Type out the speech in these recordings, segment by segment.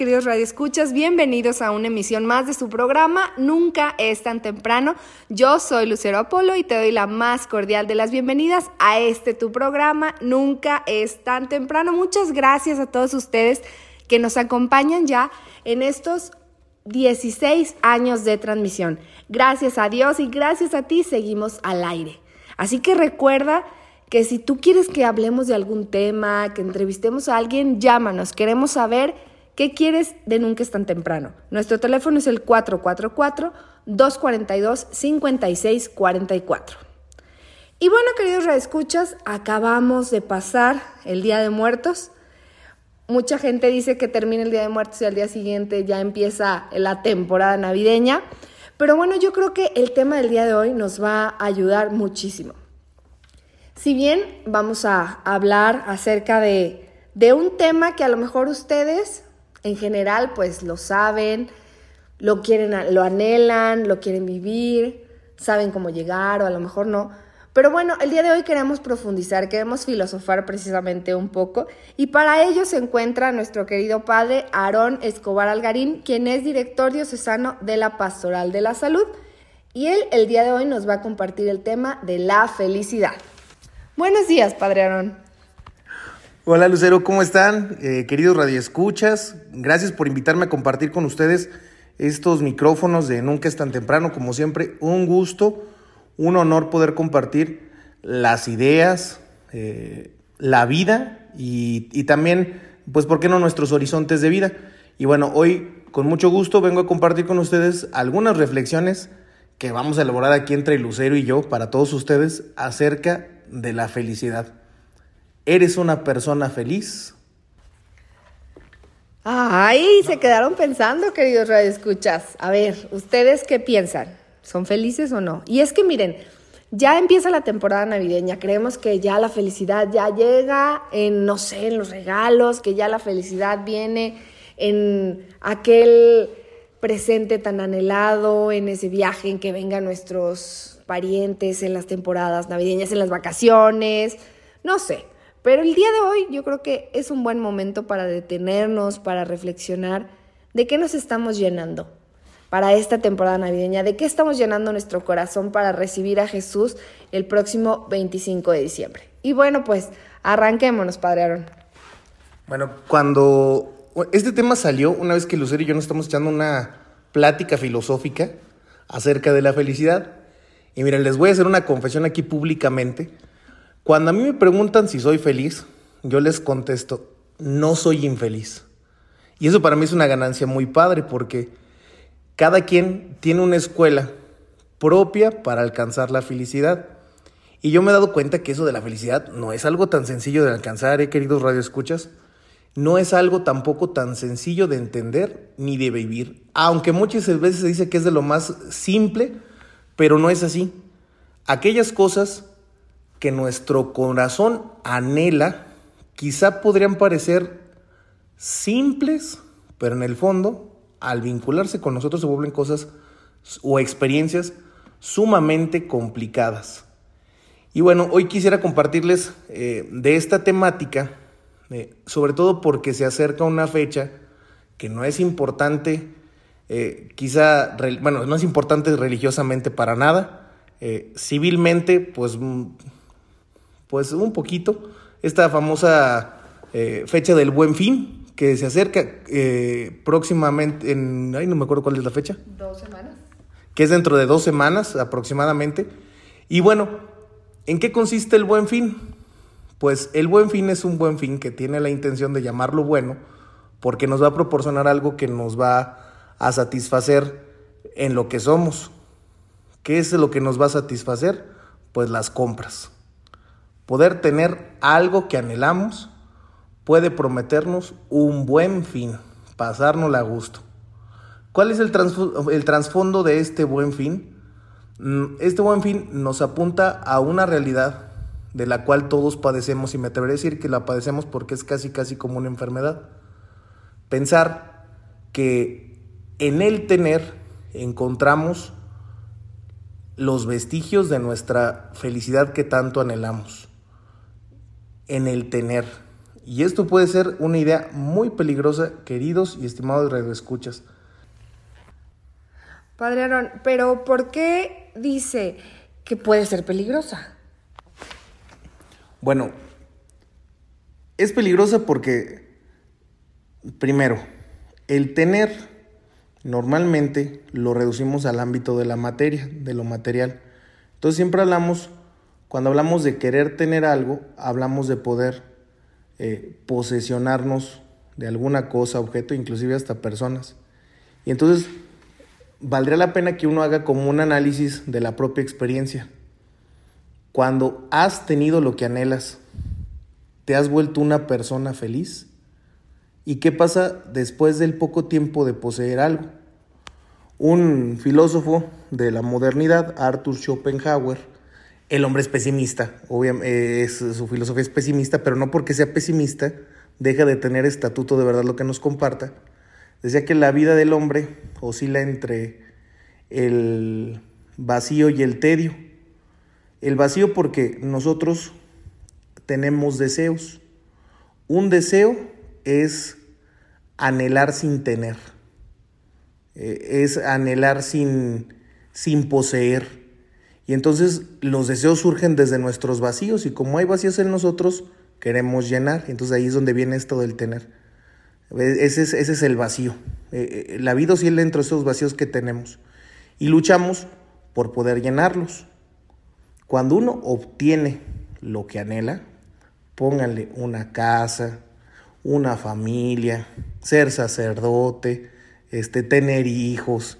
Queridos radioescuchas. Bienvenidos a una emisión más de su programa Nunca es tan temprano. Yo soy Lucero Apolo y te doy la más cordial de las bienvenidas a este tu programa Nunca es tan temprano. Muchas gracias a todos ustedes que nos acompañan ya en estos 16 años de transmisión. Gracias a Dios y gracias a ti seguimos al aire. Así que recuerda que si tú quieres que hablemos de algún tema, que entrevistemos a alguien, llámanos. Queremos saber qué quieres de Nunca es tan temprano. Nuestro teléfono es el 444-242-5644. Y bueno, queridos redescuchas, acabamos de pasar el Día de Muertos. Mucha gente dice que termina el Día de Muertos y al día siguiente ya empieza la temporada navideña. Pero bueno, yo creo que el tema del día de hoy nos va a ayudar muchísimo. Si bien vamos a hablar acerca de, un tema que a lo mejor ustedes en general pues lo saben, lo quieren, lo anhelan, lo quieren vivir, saben cómo llegar o a lo mejor no. Pero bueno, el día de hoy queremos profundizar, queremos filosofar precisamente un poco y para ello se encuentra nuestro querido padre Aarón Escobar Algarín, quien es director diocesano de la Pastoral de la Salud y él el día de hoy nos va a compartir el tema de la felicidad. Buenos días, Padre Aarón. Hola Lucero, ¿cómo están? Eh, queridos radioescuchas, gracias por invitarme a compartir con ustedes estos micrófonos de Nunca es tan temprano, como siempre, un gusto, un honor poder compartir las ideas, eh, la vida y, y también, pues, ¿por qué no nuestros horizontes de vida? Y bueno, hoy con mucho gusto vengo a compartir con ustedes algunas reflexiones que vamos a elaborar aquí entre Lucero y yo para todos ustedes acerca de la felicidad. ¿Eres una persona feliz? Ay, se quedaron pensando, queridos radioescuchas. A ver, ¿ustedes qué piensan? ¿Son felices o no? Y es que miren, ya empieza la temporada navideña. Creemos que ya la felicidad ya llega en, no sé, en los regalos, que ya la felicidad viene en aquel presente tan anhelado, en ese viaje en que vengan nuestros parientes, en las temporadas navideñas, en las vacaciones, no sé. Pero el día de hoy yo creo que es un buen momento para detenernos, para reflexionar de qué nos estamos llenando para esta temporada navideña, de qué estamos llenando nuestro corazón para recibir a Jesús el próximo 25 de diciembre. Y bueno, pues arranquémonos, Padre Aaron. Bueno, cuando este tema salió, una vez que Lucero y yo nos estamos echando una plática filosófica acerca de la felicidad, y miren, les voy a hacer una confesión aquí públicamente. Cuando a mí me preguntan si soy feliz, yo les contesto, no soy infeliz. Y eso para mí es una ganancia muy padre porque cada quien tiene una escuela propia para alcanzar la felicidad. Y yo me he dado cuenta que eso de la felicidad no es algo tan sencillo de alcanzar, ¿eh, queridos radioescuchas. No es algo tampoco tan sencillo de entender ni de vivir. Aunque muchas veces se dice que es de lo más simple, pero no es así. Aquellas cosas que nuestro corazón anhela, quizá podrían parecer simples, pero en el fondo, al vincularse con nosotros se vuelven cosas o experiencias sumamente complicadas. Y bueno, hoy quisiera compartirles eh, de esta temática, eh, sobre todo porque se acerca una fecha que no es importante, eh, quizá, bueno, no es importante religiosamente para nada, civilmente, pues Pues un poquito. Esta famosa eh, fecha del buen fin que se acerca eh, próximamente en... Ay, no me acuerdo cuál es la fecha. Dos semanas. que es dentro de dos semanas aproximadamente. Y bueno, ¿en qué consiste el buen fin? Pues el buen fin es un buen fin que tiene la intención de llamarlo bueno porque nos va a proporcionar algo que nos va a satisfacer en lo que somos. ¿Qué es lo que nos va a satisfacer? Pues las compras. Poder tener algo que anhelamos puede prometernos un buen fin, pasárnosla a gusto. ¿Cuál es el, el trasfondo de este buen fin? Mm, Este buen fin nos apunta a una realidad de la cual todos padecemos y me atreveré a decir que la padecemos porque es casi casi como una enfermedad. Pensar que en el tener encontramos los vestigios de nuestra felicidad que tanto anhelamos. En el tener. Y esto puede ser una idea muy peligrosa, queridos y estimados radioescuchas. Padre Aaron, pero ¿por qué dice que puede ser peligrosa? Bueno, es peligrosa porque, primero, el tener normalmente lo reducimos al ámbito de la materia, de lo material. Entonces siempre hablamos, cuando hablamos de querer tener algo, hablamos de poder eh, posesionarnos de alguna cosa, objeto, inclusive hasta personas. Y entonces valdría la pena que uno haga como un análisis de la propia experiencia. Cuando has tenido lo que anhelas, ¿te has vuelto una persona feliz? ¿Y qué pasa después del poco tiempo de poseer algo? Un filósofo de la modernidad, Arthur Schopenhauer, el hombre es pesimista, obviamente es, su filosofía es pesimista, pero no porque sea pesimista deja de tener estatuto de verdad lo que nos comparta. Decía que la vida del hombre oscila entre el vacío y el tedio. El vacío porque nosotros tenemos deseos. Un deseo es anhelar sin tener. Eh, es anhelar sin, sin poseer. Y entonces los deseos surgen desde nuestros vacíos y como hay vacíos en nosotros, queremos llenar. Entonces ahí es donde viene esto del tener. Ese es, ese es el vacío. Eh, eh, la vida oscila entre esos vacíos que tenemos. Y luchamos por poder llenarlos. Cuando uno obtiene lo que anhela, pónganle una casa, una familia, ser sacerdote, este, tener hijos.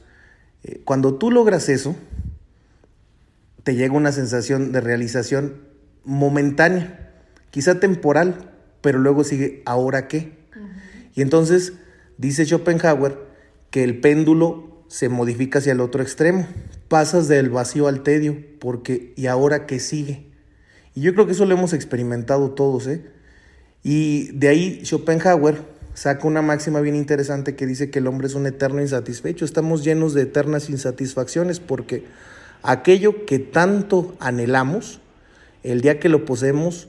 Eh, Cuando tú logras eso, te llega una sensación de realización momentánea, quizá temporal, pero luego sigue, ¿ahora qué? Y entonces dice Schopenhauer que el péndulo se modifica hacia el otro extremo, pasas del vacío al tedio, porque ¿y ahora qué sigue? Y yo creo que eso lo hemos experimentado todos, ¿eh? Y de ahí Schopenhauer saca una máxima bien interesante que dice que el hombre es un eterno insatisfecho. Estamos llenos de eternas insatisfacciones porque aquello que tanto anhelamos, el día que lo poseemos,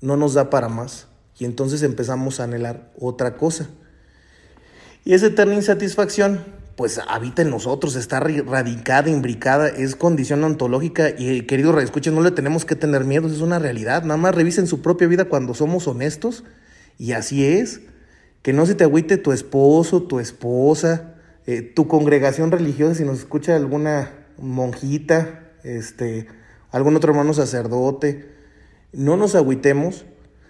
no nos da para más. Y entonces empezamos a anhelar otra cosa. Y esa eterna insatisfacción, pues habita en nosotros, está radicada, imbricada, es condición ontológica. Y queridos reescuchen, no le tenemos que tener miedo, es una realidad. Nada más revisen su propia vida cuando somos honestos. Y así es. Que no se te agüite tu esposo, tu esposa, eh, tu congregación religiosa, si nos escucha alguna monjita, este, algún otro hermano sacerdote. No nos agüitemos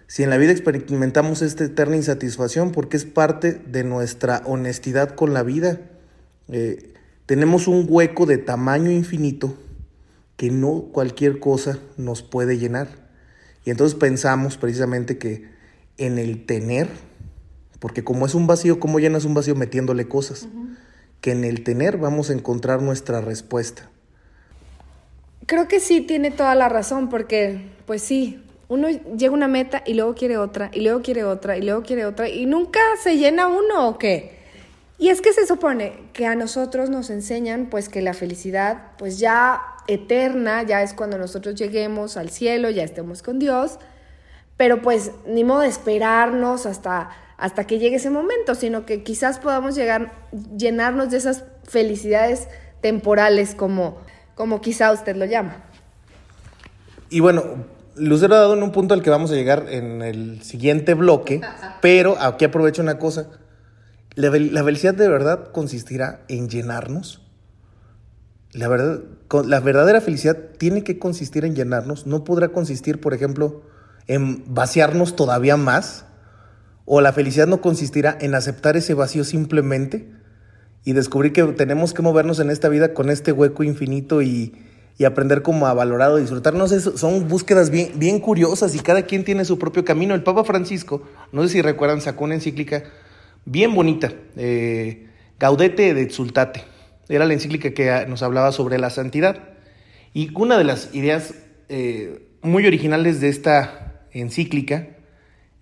si en la vida experimentamos esta eterna insatisfacción, porque es parte de nuestra honestidad con la vida. Eh, tenemos un hueco de tamaño infinito que no cualquier cosa nos puede llenar. Y entonces pensamos precisamente que en el tener, porque como es un vacío, ¿cómo llenas un vacío metiéndole cosas? Que en el tener vamos a encontrar nuestra respuesta. Creo que sí tiene toda la razón, porque, pues sí, uno llega a una meta y luego quiere otra, y luego quiere otra, y luego quiere otra, y nunca se llena uno o qué. Y es que se supone que a nosotros nos enseñan, pues, que la felicidad, pues ya eterna, ya es cuando nosotros lleguemos al cielo, ya estemos con Dios, pero pues ni modo de esperarnos hasta, hasta que llegue ese momento, sino que quizás podamos llegar, llenarnos de esas felicidades temporales como, como quizá usted lo llama. Y bueno, Lucero ha dado en un punto al que vamos a llegar en el siguiente bloque, pero aquí aprovecho una cosa. La, la felicidad de verdad consistirá en llenarnos. La, verdad, la verdadera felicidad tiene que consistir en llenarnos. No podrá consistir, por ejemplo, en vaciarnos todavía más. O la felicidad no consistirá en aceptar ese vacío simplemente y descubrir que tenemos que movernos en esta vida con este hueco infinito y, y aprender como a valorar o disfrutar. No sé, so- son búsquedas bien, bien curiosas y cada quien tiene su propio camino. El Papa Francisco, no sé si recuerdan, sacó una encíclica bien bonita, eh, Gaudete de Exultate. Era la encíclica que ah, nos hablaba sobre la santidad. Y una de las ideas eh, muy originales de esta encíclica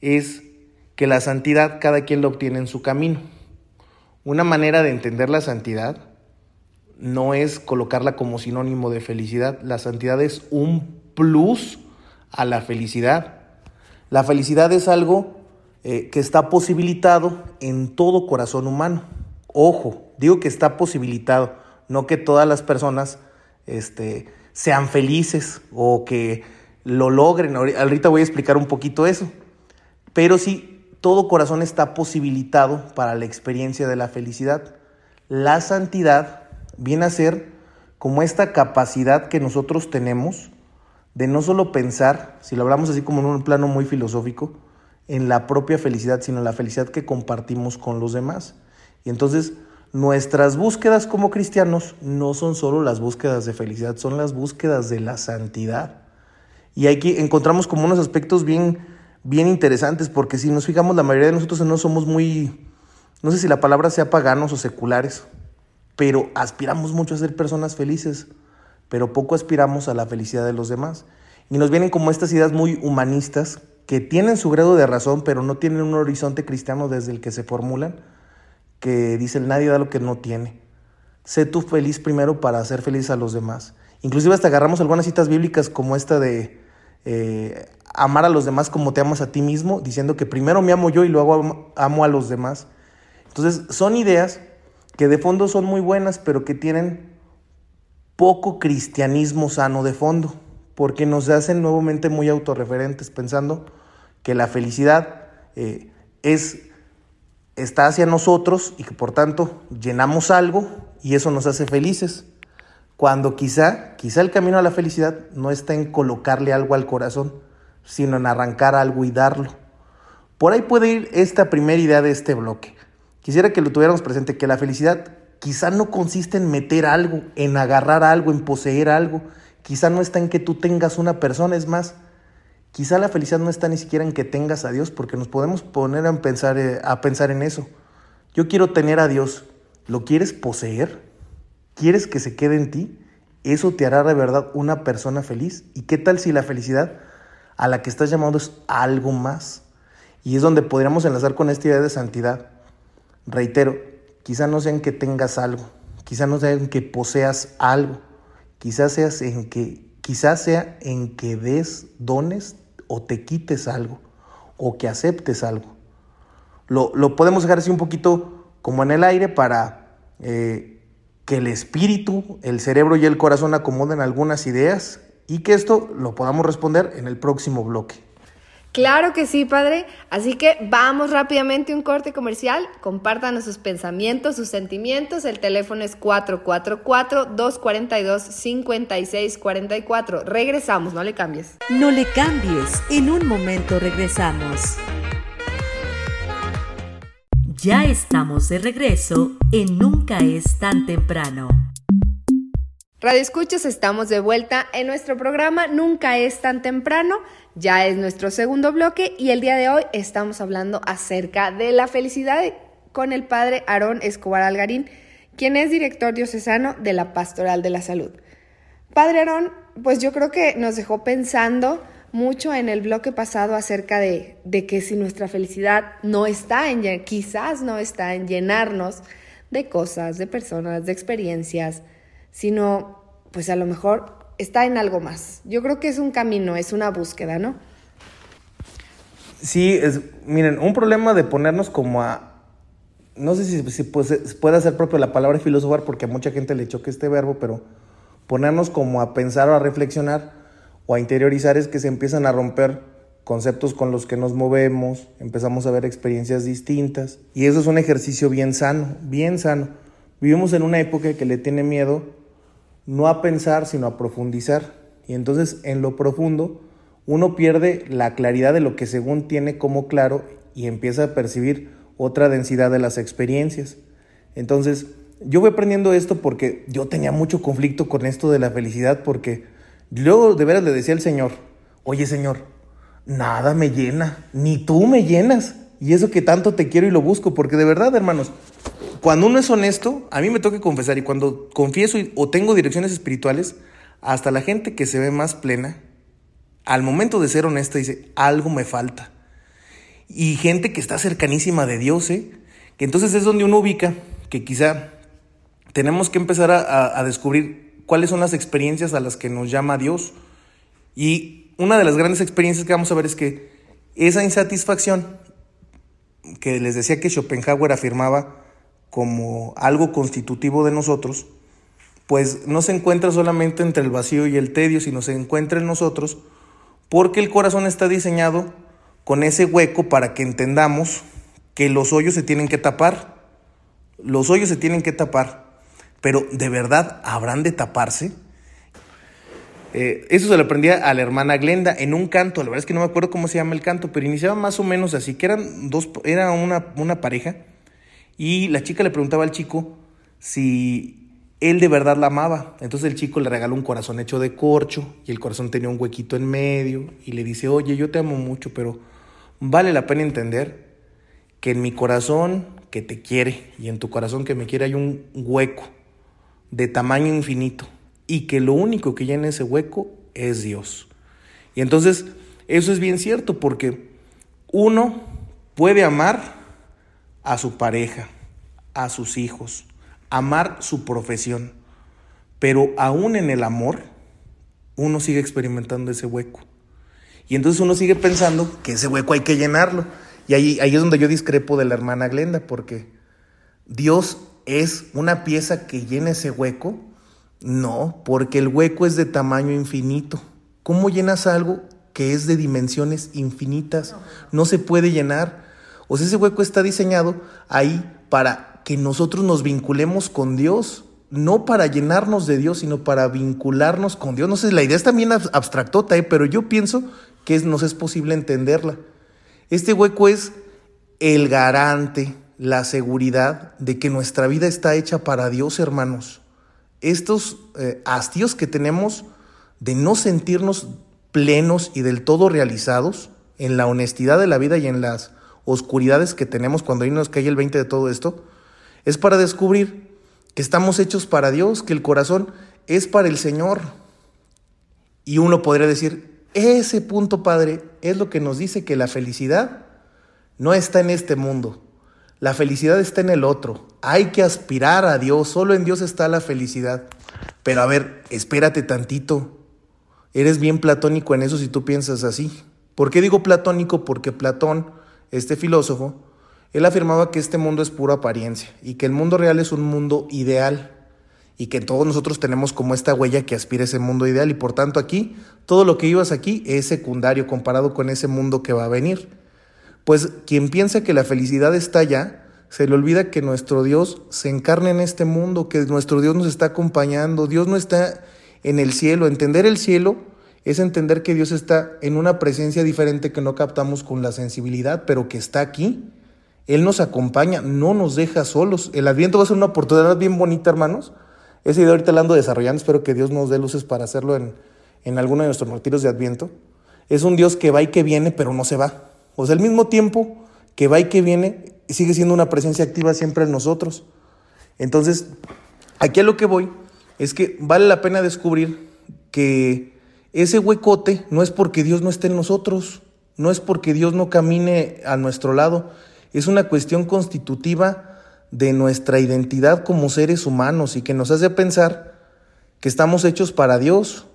es que la santidad cada quien la obtiene en su camino. Una manera de entender la santidad no es colocarla como sinónimo de felicidad. La santidad es un plus a la felicidad. La felicidad es algo eh, que está posibilitado en todo corazón humano. Ojo, digo que está posibilitado, no que todas las personas este, sean felices o que lo logren. Ahori- Ahorita voy a explicar un poquito eso. Pero sí, todo corazón está posibilitado para la experiencia de la felicidad. La santidad viene a ser como esta capacidad que nosotros tenemos de no solo pensar, si lo hablamos así como en un plano muy filosófico, en la propia felicidad, sino la felicidad que compartimos con los demás. Y entonces nuestras búsquedas como cristianos no son solo las búsquedas de felicidad, son las búsquedas de la santidad. Y aquí encontramos como unos aspectos bien, bien interesantes, porque si nos fijamos, la mayoría de nosotros no somos muy, no sé si la palabra sea paganos o seculares, pero aspiramos mucho a ser personas felices, pero poco aspiramos a la felicidad de los demás. Y nos vienen como estas ideas muy humanistas, que tienen su grado de razón, pero no tienen un horizonte cristiano desde el que se formulan, que dicen nadie da lo que no tiene. Sé tú feliz primero para hacer feliz a los demás. Inclusive hasta agarramos algunas citas bíblicas como esta de eh, amar a los demás como te amas a ti mismo, diciendo que primero me amo yo y luego amo, a los demás. Entonces son ideas que de fondo son muy buenas, pero que tienen poco cristianismo sano de fondo, porque nos hacen nuevamente muy autorreferentes, pensando que la felicidad eh, es está hacia nosotros y que por tanto llenamos algo y eso nos hace felices. Cuando quizá, quizá el camino a la felicidad no está en colocarle algo al corazón, sino en arrancar algo y darlo. Por ahí puede ir esta primera idea de este bloque. Quisiera que lo tuviéramos presente, que la felicidad quizá no consiste en meter algo, en agarrar algo, en poseer algo. Quizá no está en que tú tengas una persona, es más, quizá la felicidad no está ni siquiera en que tengas a Dios, porque nos podemos poner a pensar, eh, a pensar en eso. Yo quiero tener a Dios, ¿lo quieres poseer? ¿Quieres que se quede en ti? Eso te hará de verdad una persona feliz. ¿Y qué tal si la felicidad a la que estás llamando es algo más? Y es donde podríamos enlazar con esta idea de santidad. Reitero, quizá no sea en que tengas algo, quizá no sea en que poseas algo, quizás seas en que, quizás sea en que des dones o te quites algo, o que aceptes algo. Lo, lo podemos dejar así un poquito como en el aire para eh, que el espíritu, el cerebro y el corazón acomoden algunas ideas y que esto lo podamos responder en el próximo bloque. Claro que sí, padre. Así que vamos rápidamente a un corte comercial. Compártanos sus pensamientos, sus sentimientos. El teléfono es 444-242-5644. Regresamos, no le cambies. No le cambies, en un momento regresamos. Ya estamos de regreso en Nunca es tan temprano. Radio Escuchas, estamos de vuelta en nuestro programa Nunca es tan temprano. Ya es nuestro segundo bloque y el día de hoy estamos hablando acerca de la felicidad con el padre Aarón Escobar Algarín, quien es director diocesano de la Pastoral de la Salud. Padre Aarón, pues yo creo que nos dejó pensando mucho en el bloque pasado acerca de, de que si nuestra felicidad no está en, quizás no está en llenarnos de cosas, de personas, de experiencias, sino pues a lo mejor está en algo más. Yo creo que es un camino, es una búsqueda, ¿no? Sí, es, miren, un problema de ponernos como a, no sé si, si pues, es- puede ser propio la palabra filosofar porque a mucha gente le choca este verbo, pero ponernos como a pensar o a reflexionar, o a interiorizar es que se empiezan a romper conceptos con los que nos movemos, empezamos a ver experiencias distintas y eso es un ejercicio bien sano, bien sano. Vivimos en una época que le tiene miedo no a pensar, sino a profundizar. Y entonces en lo profundo uno pierde la claridad de lo que según tiene como claro y empieza a percibir otra densidad de las experiencias. Entonces, yo voy aprendiendo esto porque yo tenía mucho conflicto con esto de la felicidad porque luego de veras le decía al Señor, oye Señor, nada me llena, ni tú me llenas. Y eso que tanto te quiero y lo busco, porque de verdad, hermanos, cuando uno es honesto, a mí me toca confesar y cuando confieso y- o tengo direcciones espirituales, hasta la gente que se ve más plena, al momento de ser honesta dice, algo me falta. Y gente que está cercanísima de Dios, ¿eh? que entonces es donde uno ubica que quizá tenemos que empezar a, a- a descubrir cuáles son las experiencias a las que nos llama Dios. Y una de las grandes experiencias que vamos a ver es que esa insatisfacción que les decía que Schopenhauer afirmaba como algo constitutivo de nosotros, pues no se encuentra solamente entre el vacío y el tedio, sino se encuentra en nosotros porque el corazón está diseñado con ese hueco para que entendamos que los hoyos se tienen que tapar. Los hoyos se tienen que tapar. Pero ¿de verdad habrán de taparse? Eh, eso se lo aprendía a la hermana Glenda en un canto, la verdad es que no me acuerdo cómo se llama el canto, pero iniciaba más o menos así, que eran dos, era una, una pareja, y la chica le preguntaba al chico si él de verdad la amaba. Entonces el chico le regaló un corazón hecho de corcho, y el corazón tenía un huequito en medio, y le dice, oye, yo te amo mucho, pero vale la pena entender que en mi corazón que te quiere, y en tu corazón que me quiere hay un hueco de tamaño infinito y que lo único que llena ese hueco es Dios. Y entonces eso es bien cierto porque uno puede amar a su pareja, a sus hijos, amar su profesión, pero aún en el amor uno sigue experimentando ese hueco. Y entonces uno sigue pensando que ese hueco hay que llenarlo. Y ahí, ahí es donde yo discrepo de la hermana Glenda, porque Dios es una pieza que llena ese hueco. No, porque el hueco es de tamaño infinito. ¿Cómo llenas algo que es de dimensiones infinitas? No se puede llenar. O sea, ese hueco está diseñado ahí para que nosotros nos vinculemos con Dios. No para llenarnos de Dios, sino para vincularnos con Dios. No sé, la idea es también ab- abstractota, ¿eh? pero yo pienso que nos es posible entenderla. Este hueco es el garante, la seguridad de que nuestra vida está hecha para Dios, hermanos. Estos eh, hastíos que tenemos de no sentirnos plenos y del todo realizados en la honestidad de la vida y en las oscuridades que tenemos cuando ahí nos cae el 20 de todo esto, es para descubrir que estamos hechos para Dios, que el corazón es para el Señor. Y uno podría decir, ese punto, Padre, es lo que nos dice que la felicidad no está en este mundo. La felicidad está en el otro. Hay que aspirar a Dios. Solo en Dios está la felicidad. Pero a ver, espérate tantito. Eres bien platónico en eso si tú piensas así. ¿Por qué digo platónico? Porque Platón, este filósofo, él afirmaba que este mundo es pura apariencia y que el mundo real es un mundo ideal y que todos nosotros tenemos como esta huella que aspira a ese mundo ideal y por tanto aquí todo lo que ibas aquí es secundario comparado con ese mundo que va a venir. Pues quien piensa que la felicidad está allá, se le olvida que nuestro Dios se encarna en este mundo, que nuestro Dios nos está acompañando, Dios no está en el cielo. Entender el cielo es entender que Dios está en una presencia diferente que no captamos con la sensibilidad, pero que está aquí. Él nos acompaña, no nos deja solos. El Adviento va a ser una oportunidad bien bonita, hermanos. Esa idea ahorita la ando desarrollando, espero que Dios nos dé luces para hacerlo en, en alguno de nuestros retiros de Adviento. Es un Dios que va y que viene, pero no se va. O sea, al mismo tiempo que va y que viene, sigue siendo una presencia activa siempre en nosotros. Entonces, aquí a lo que voy es que vale la pena descubrir que ese huecote no es porque Dios no esté en nosotros, no es porque Dios no camine a nuestro lado, es una cuestión constitutiva de nuestra identidad como seres humanos y que nos hace pensar que estamos hechos para Dios,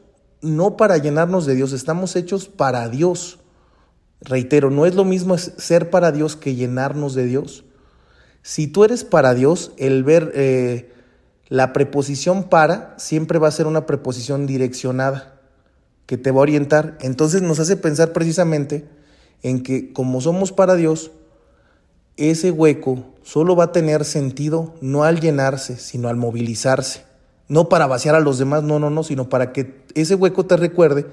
no para llenarnos de Dios, estamos hechos para Dios. Reitero, no es lo mismo ser para Dios que llenarnos de Dios. Si tú eres para Dios, el ver eh, la preposición para siempre va a ser una preposición direccionada. Que te va a orientar. Entonces nos hace pensar precisamente en que como somos para Dios, ese hueco solo va a tener sentido no al llenarse, sino al movilizarse. No para vaciar a los demás, no, no, no, sino para que ese hueco te recuerde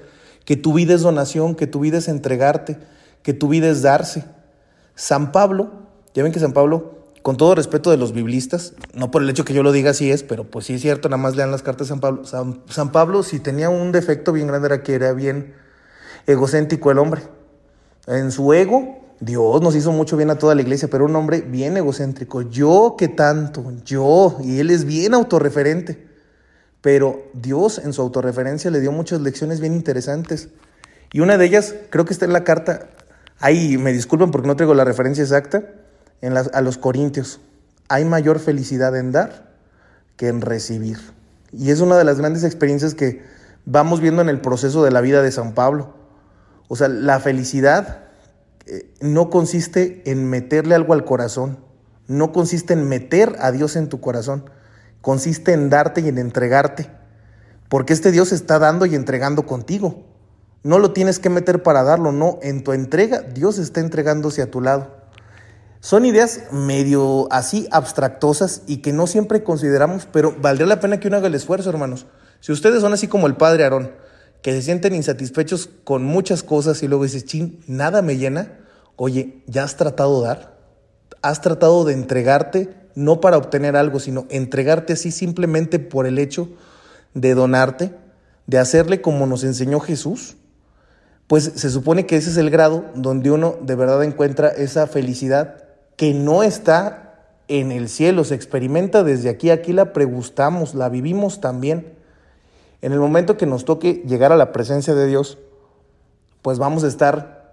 que tu vida es donación, que tu vida es entregarte, que tu vida es darse. San Pablo, ya ven que San Pablo, con todo respeto de los biblistas, no por el hecho que yo lo diga así es, pero pues sí es cierto, nada más lean las cartas de San Pablo. San, Pablo, si tenía un defecto bien grande, era que era bien egocéntrico el hombre. En su ego, Dios nos hizo mucho bien a toda la iglesia, pero un hombre bien egocéntrico. Yo que tanto, yo, y él es bien autorreferente. Pero Dios en su autorreferencia le dio muchas lecciones bien interesantes. Y una de ellas, creo que está en la carta, ahí me disculpen porque no traigo la referencia exacta, a los Corintios. Hay mayor felicidad en dar que en recibir. Y es una de las grandes experiencias que vamos viendo en el proceso de la vida de San Pablo. O sea, la felicidad eh, no consiste en meterle algo al corazón, no consiste en meter a Dios en tu corazón, consiste en darte y en entregarte, porque este Dios está dando y entregando contigo. No lo tienes que meter para darlo, no, en tu entrega Dios está entregándose a tu lado. Son ideas medio así abstractosas y que no siempre consideramos, pero valdría la pena que uno haga el esfuerzo, hermanos. Si ustedes son así como el padre Aarón, que se sienten insatisfechos con muchas cosas y luego dices, chin, nada me llena, oye, ¿ya has tratado de dar? ¿Has tratado de entregarte no para obtener algo, sino entregarte así simplemente por el hecho de donarte, de hacerle como nos enseñó Jesús? Pues se supone que ese es el grado donde uno de verdad encuentra esa felicidad que no está en el cielo, se experimenta desde aquí, aquí la pregustamos, la vivimos también. En el momento que nos toque llegar a la presencia de Dios, pues vamos a estar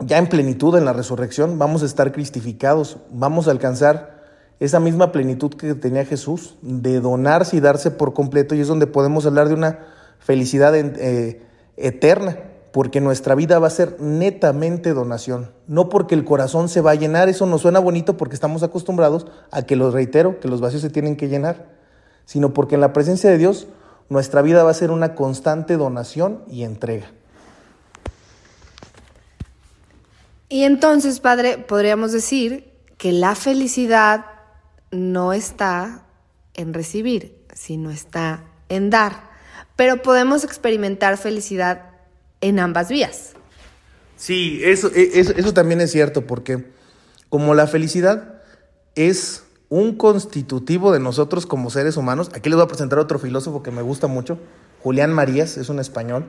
ya en plenitud en la resurrección, vamos a estar cristificados, vamos a alcanzar esa misma plenitud que tenía Jesús, de donarse y darse por completo, y es donde podemos hablar de una felicidad eh, eterna, porque nuestra vida va a ser netamente donación, no porque el corazón se va a llenar, eso nos suena bonito porque estamos acostumbrados a que, lo reitero, que los vacíos se tienen que llenar, sino porque en la presencia de Dios nuestra vida va a ser una constante donación y entrega. Y entonces, padre, podríamos decir que la felicidad no está en recibir, sino está en dar. Pero podemos experimentar felicidad en ambas vías. Sí, eso, e, eso, eso también es cierto, porque como la felicidad es un constitutivo de nosotros como seres humanos, aquí les voy a presentar otro filósofo que me gusta mucho, Julián Marías, es un español.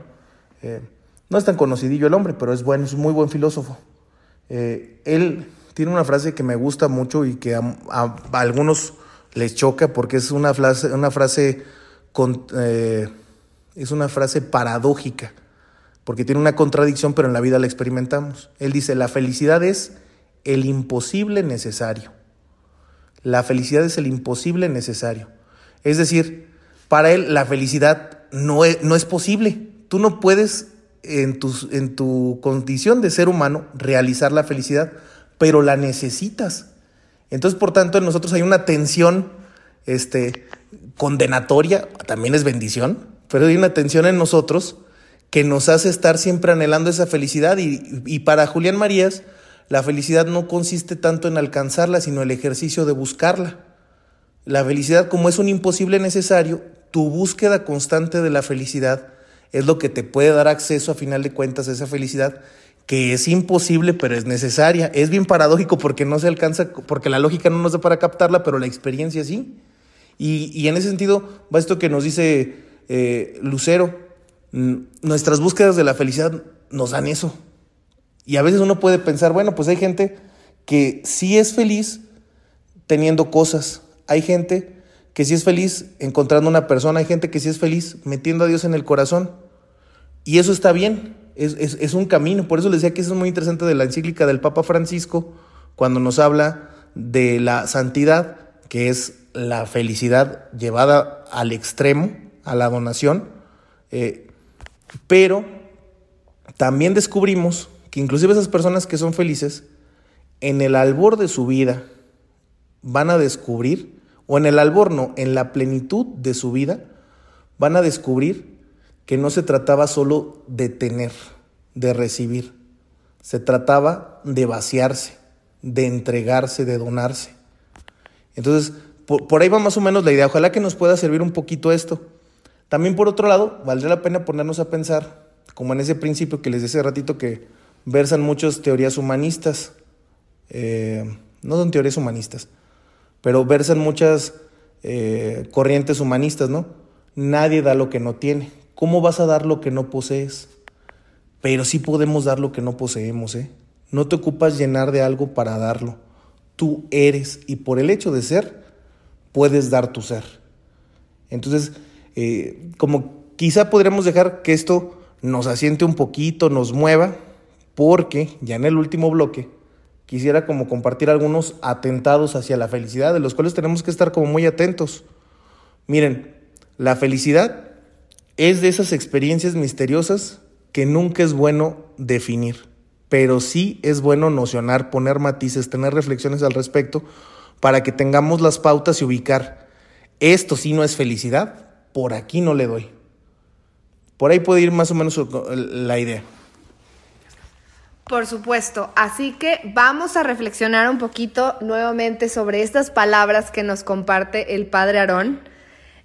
Eh, no es tan conocidillo el hombre, pero es bueno, es un muy buen filósofo. Eh, él tiene una frase que me gusta mucho y que a algunos les choca porque es una frase, una frase con, eh, es una frase paradójica, porque tiene una contradicción, pero en la vida la experimentamos. Él dice, la felicidad es el imposible necesario. La felicidad es el imposible necesario. Es decir, para él la felicidad no es, posible. Tú no puedes en tu condición de ser humano realizar la felicidad, pero la necesitas. Entonces, por tanto, en nosotros hay una tensión este, condenatoria, también es bendición, pero hay una tensión en nosotros que nos hace estar siempre anhelando esa felicidad. Y, y para Julián Marías, la felicidad no consiste tanto en alcanzarla, sino el ejercicio de buscarla. La felicidad, como es un imposible necesario, tu búsqueda constante de la felicidad es lo que te puede dar acceso a final de cuentas a esa felicidad que es imposible pero es necesaria. Es bien paradójico porque no se alcanza, porque la lógica no nos da para captarla, pero la experiencia sí. Y, y en ese sentido va esto que nos dice eh, Lucero, nuestras búsquedas de la felicidad nos dan eso. Y a veces uno puede pensar, bueno, pues hay gente que sí es feliz teniendo cosas. Hay gente que sí es feliz encontrando una persona, hay gente que sí es feliz metiendo a Dios en el corazón. Y eso está bien, es, es, es un camino. Por eso les decía que eso es muy interesante de la encíclica del Papa Francisco, cuando nos habla de la santidad, que es la felicidad llevada al extremo, a la donación. Eh, pero también descubrimos que inclusive esas personas que son felices, en el albor de su vida, van a descubrir, o en el albor no, en la plenitud de su vida, van a descubrir que no se trataba solo de tener, de recibir, se trataba de vaciarse, de entregarse, de donarse. Entonces, por, por ahí va más o menos la idea. Ojalá que nos pueda servir un poquito esto. También por otro lado, valdría la pena ponernos a pensar, como en ese principio que les decía hace ratito que versan muchas teorías humanistas. Eh, no son teorías humanistas, pero versan muchas eh, corrientes humanistas, ¿no? Nadie da lo que no tiene. ¿Cómo vas a dar lo que no posees? Pero sí podemos dar lo que no poseemos, ¿eh? No te ocupas llenar de algo para darlo. Tú eres y por el hecho de ser, puedes dar tu ser. Entonces, eh, como quizá podríamos dejar que esto nos asiente un poquito, nos mueva, porque ya en el último bloque quisiera como compartir algunos atentados hacia la felicidad, de los cuales tenemos que estar como muy atentos. Miren, la felicidad es de esas experiencias misteriosas que nunca es bueno definir, pero sí es bueno nocionar, poner matices, tener reflexiones al respecto, para que tengamos las pautas y ubicar, esto sí no es felicidad, por aquí no le doy. Por ahí puede ir más o menos la idea. Por supuesto, así que vamos a reflexionar un poquito nuevamente sobre estas palabras que nos comparte el padre Aarón.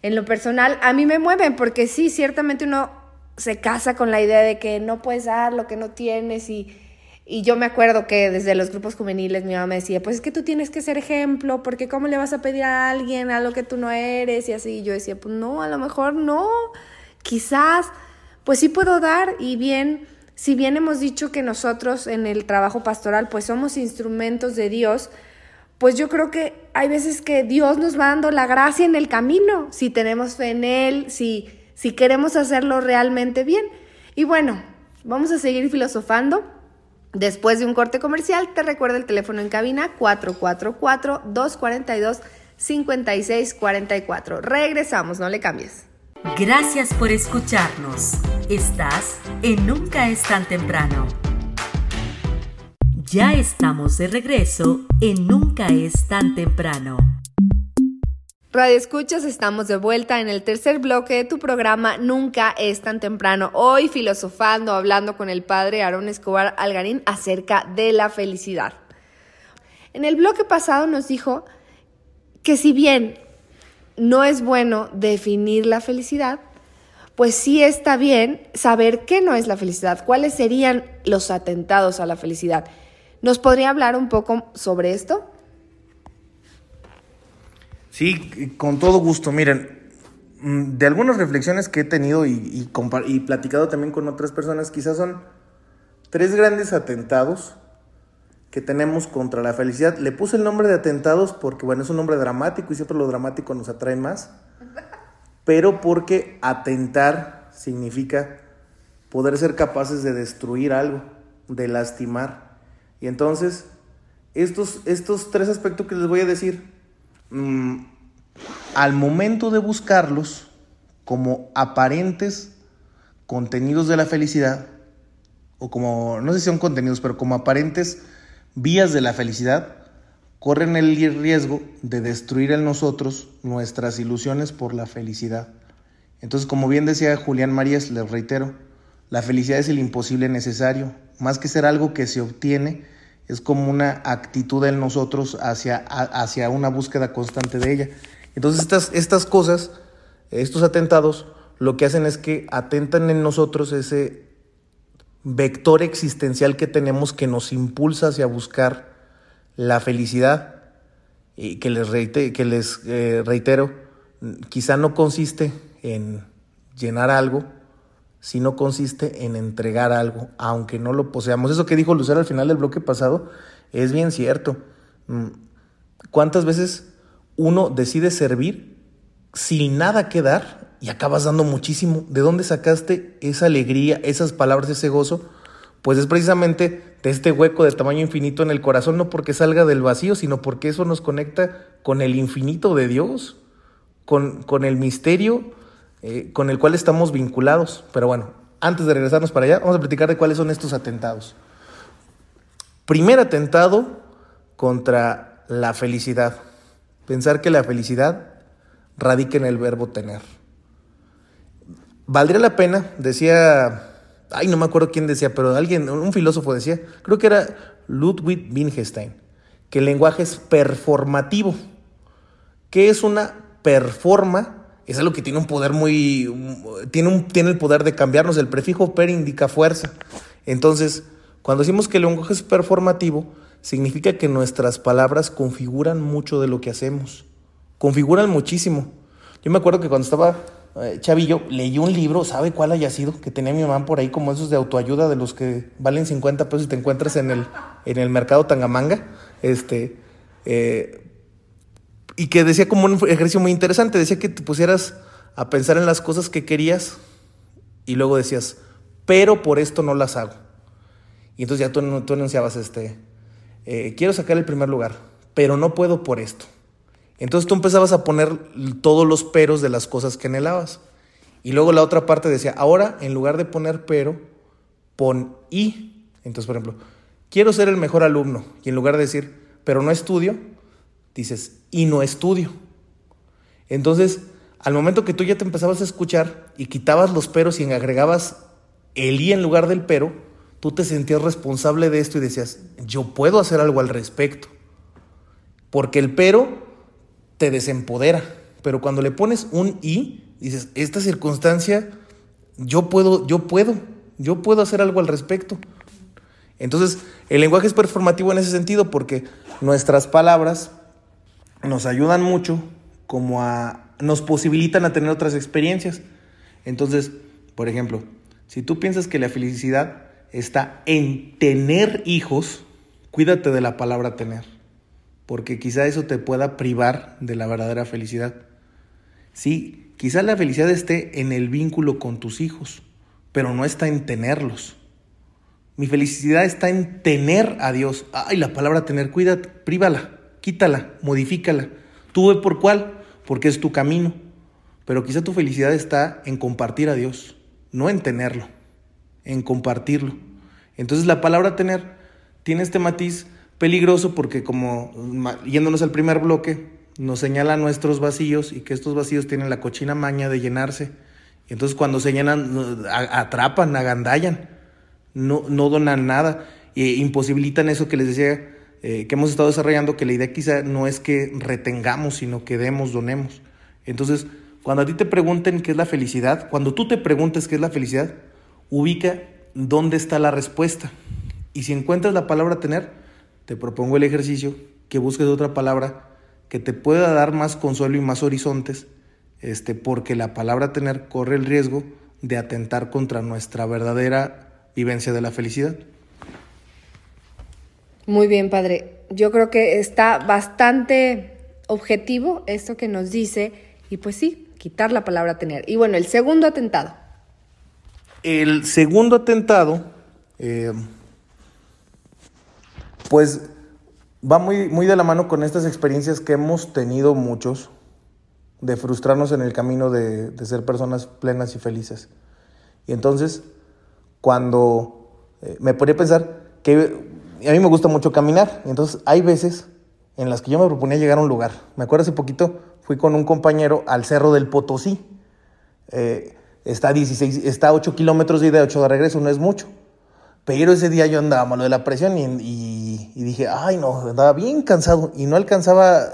En lo personal, a mí me mueven porque sí, ciertamente uno se casa con la idea de que no puedes dar lo que no tienes y, y yo me acuerdo que desde los grupos juveniles mi mamá me decía, pues es que tú tienes que ser ejemplo, porque ¿cómo le vas a pedir a alguien algo que tú no eres? Y así yo decía, pues no, a lo mejor no, quizás, pues sí puedo dar y bien si bien hemos dicho que nosotros en el trabajo pastoral pues somos instrumentos de Dios, pues yo creo que hay veces que Dios nos va dando la gracia en el camino, si tenemos fe en Él, si, si queremos hacerlo realmente bien. Y bueno, vamos a seguir filosofando. Después de un corte comercial, te recuerdo el teléfono en cabina 444-242-5644. Regresamos, no le cambies. Gracias por escucharnos. Estás en Nunca es tan temprano. Ya estamos de regreso en Nunca es tan temprano. Radio Escuchas, estamos de vuelta en el tercer bloque de tu programa Nunca es tan temprano. Hoy filosofando, hablando con el padre Aarón Escobar Algarín acerca de la felicidad. En el bloque pasado nos dijo que si bien no es bueno definir la felicidad, pues sí está bien saber qué no es la felicidad, cuáles serían los atentados a la felicidad. ¿Nos podría hablar un poco sobre esto? Sí, con todo gusto. Miren, mm, de algunas reflexiones que he tenido y, platicado también con otras personas, quizás son tres grandes atentados que tenemos contra la felicidad. Le puse el nombre de atentados porque, bueno, es un nombre dramático y siempre lo dramático nos atrae más, pero porque atentar significa poder ser capaces de destruir algo, de lastimar. Y entonces, estos, estos tres aspectos que les voy a decir, mmm, al momento de buscarlos como aparentes contenidos de la felicidad, o como, no sé si son contenidos, pero como aparentes vías de la felicidad corren el riesgo de destruir en nosotros nuestras ilusiones por la felicidad. Entonces, como bien decía Julián Marías, les reitero, la felicidad es el imposible necesario, más que ser algo que se obtiene, es como una actitud en nosotros hacia, hacia una búsqueda constante de ella. Entonces, estas, estas cosas, estos atentados, lo que hacen es que atentan en nosotros ese vector existencial que tenemos que nos impulsa hacia buscar la felicidad y que les, que les eh, reitero, quizá no consiste en llenar algo, sino consiste en entregar algo, aunque no lo poseamos. Eso que dijo Lucero al final del bloque pasado es bien cierto. Mm, ¿Cuántas veces uno decide servir sin nada que dar y acabas dando muchísimo. ¿De dónde sacaste esa alegría, esas palabras, ese gozo? Pues es precisamente de este hueco de tamaño infinito en el corazón, no porque salga del vacío, sino porque eso nos conecta con el infinito de Dios, con, con el misterio eh, con el cual estamos vinculados. Pero bueno, antes de regresarnos para allá, vamos a platicar de cuáles son estos atentados. Primer atentado contra la felicidad. Pensar que la felicidad radica en el verbo tener valdría la pena, decía, ay, no me acuerdo quién decía, pero alguien, un filósofo decía, creo que era Ludwig Wittgenstein, que el lenguaje es performativo. ¿Qué es una performa? Es algo que tiene un poder muy, tiene, un, tiene el poder de cambiarnos. El prefijo per indica fuerza. Entonces, cuando decimos que el lenguaje es performativo, significa que nuestras palabras configuran mucho de lo que hacemos. Configuran muchísimo. Yo me acuerdo que cuando estaba eh, chavillo, leí un libro, ¿sabe cuál haya sido? Que tenía mi mamá por ahí, como esos de autoayuda, de los que valen 50 pesos y te encuentras en el, en el mercado Tangamanga. Este, eh, y que decía como un ejercicio muy interesante, decía que te pusieras a pensar en las cosas que querías y luego decías, pero por esto no las hago. Y entonces ya tú, tú anunciabas, este, eh, quiero sacar el primer lugar, pero no puedo por esto. Entonces tú empezabas a poner todos los peros de las cosas que anhelabas. Y luego la otra parte decía, ahora en lugar de poner pero, pon y. Entonces, por ejemplo, quiero ser el mejor alumno. Y en lugar de decir, pero no estudio, dices, y no estudio. Entonces, al momento que tú ya te empezabas a escuchar y quitabas los peros y agregabas el y en lugar del pero, tú te sentías responsable de esto y decías, yo puedo hacer algo al respecto. Porque el pero te desempodera. Pero cuando le pones un y, dices, esta circunstancia, yo puedo, yo puedo, yo puedo hacer algo al respecto. Entonces, el lenguaje es performativo en ese sentido porque nuestras palabras nos ayudan mucho como a, nos posibilitan a tener otras experiencias. Entonces, por ejemplo, si tú piensas que la felicidad está en tener hijos, cuídate de la palabra tener, porque quizá eso te pueda privar de la verdadera felicidad. Sí, quizá la felicidad esté en el vínculo con tus hijos, pero no está en tenerlos. Mi felicidad está en tener a Dios. Ay, la palabra tener, cuídate, prívala, quítala, modifícala. Tú ve por cuál, porque es tu camino. Pero quizá tu felicidad está en compartir a Dios, no en tenerlo, en compartirlo. Entonces la palabra tener tiene este matiz peligroso porque como yéndonos al primer bloque, nos señala nuestros vacíos y que estos vacíos tienen la cochina maña de llenarse. Y entonces cuando se llenan, atrapan, agandallan no, no donan nada e imposibilitan eso que les decía eh, que hemos estado desarrollando, que la idea quizá no es que retengamos, sino que demos, donemos. Entonces, cuando a ti te pregunten qué es la felicidad, cuando tú te preguntes qué es la felicidad, ubica dónde está la respuesta. Y si encuentras la palabra tener, te propongo el ejercicio que busques otra palabra que te pueda dar más consuelo y más horizontes, este, porque la palabra tener corre el riesgo de atentar contra nuestra verdadera vivencia de la felicidad. Muy bien, padre. Yo creo que está bastante objetivo esto que nos dice y pues sí, quitar la palabra tener. Y bueno, el segundo atentado. El segundo atentado, eh, pues va muy, muy de la mano con estas experiencias que hemos tenido muchos de frustrarnos en el camino de, de ser personas plenas y felices. Y entonces cuando eh, me podría pensar que a mí me gusta mucho caminar, entonces hay veces en las que yo me proponía llegar a un lugar. Me acuerdo hace poquito fui con un compañero al Cerro del Potosí. Eh, está, 16, está a 8 kilómetros de ida, 8 de regreso, no es mucho. Pero ese día yo andaba malo de la presión y, y, dije, ay no, andaba bien cansado y no alcanzaba,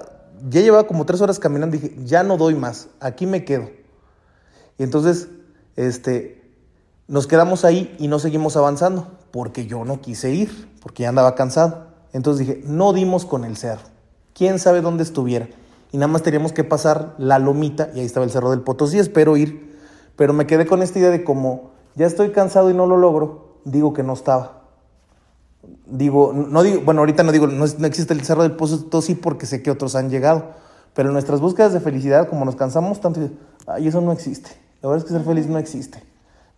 ya llevaba como tres horas caminando, dije, ya no doy más, aquí me quedo. Y entonces, este, nos quedamos ahí y no seguimos avanzando, porque yo no quise ir, porque ya andaba cansado. Entonces dije, no dimos con el cerro. ¿Quién sabe dónde estuviera? Y nada más teníamos que pasar la lomita y ahí estaba el cerro del Potosí, espero ir. Pero me quedé con esta idea de como ya estoy cansado y no lo logro, digo que no estaba. Digo, no digo, bueno, ahorita no digo, no, existe el cerro del Potosí porque sé que otros han llegado. Pero en nuestras búsquedas de felicidad, como nos cansamos tanto, ay, eso no existe. La verdad es que ser feliz no existe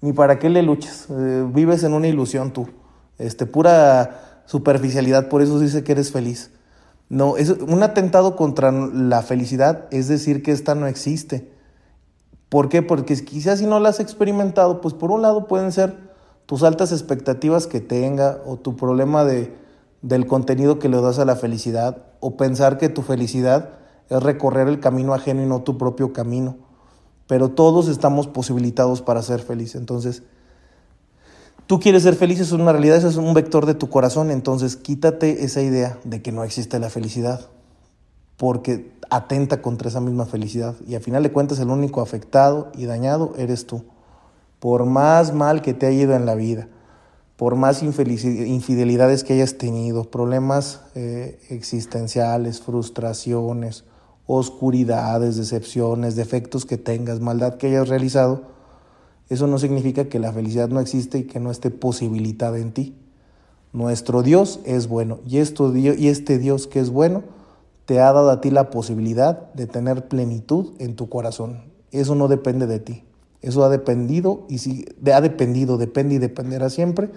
ni para qué le luchas. Eh, vives en una ilusión tú. Este, pura superficialidad, por eso dice que eres feliz. No, es un atentado contra la felicidad, es decir, que esta no existe. ¿Por qué? Porque quizás si no la has experimentado, pues por un lado pueden ser tus altas expectativas que tenga o tu problema de, del contenido que le das a la felicidad o pensar que tu felicidad es recorrer el camino ajeno y no tu propio camino. Pero todos estamos posibilitados para ser felices. Entonces, tú quieres ser feliz, eso es una realidad, eso es un vector de tu corazón, entonces quítate esa idea de que no existe la felicidad, porque atenta contra esa misma felicidad y al final de cuentas el único afectado y dañado eres tú. Por más mal que te haya ido en la vida, por más infidelidades que hayas tenido, problemas eh, existenciales, frustraciones, oscuridades, decepciones, defectos que tengas, maldad que hayas realizado, eso no significa que la felicidad no existe y que no esté posibilitada en ti. Nuestro Dios es bueno y, y este Dios que es bueno te ha dado a ti la posibilidad de tener plenitud en tu corazón. Eso no depende de ti. Eso ha dependido y ha dependido, depende y dependerá siempre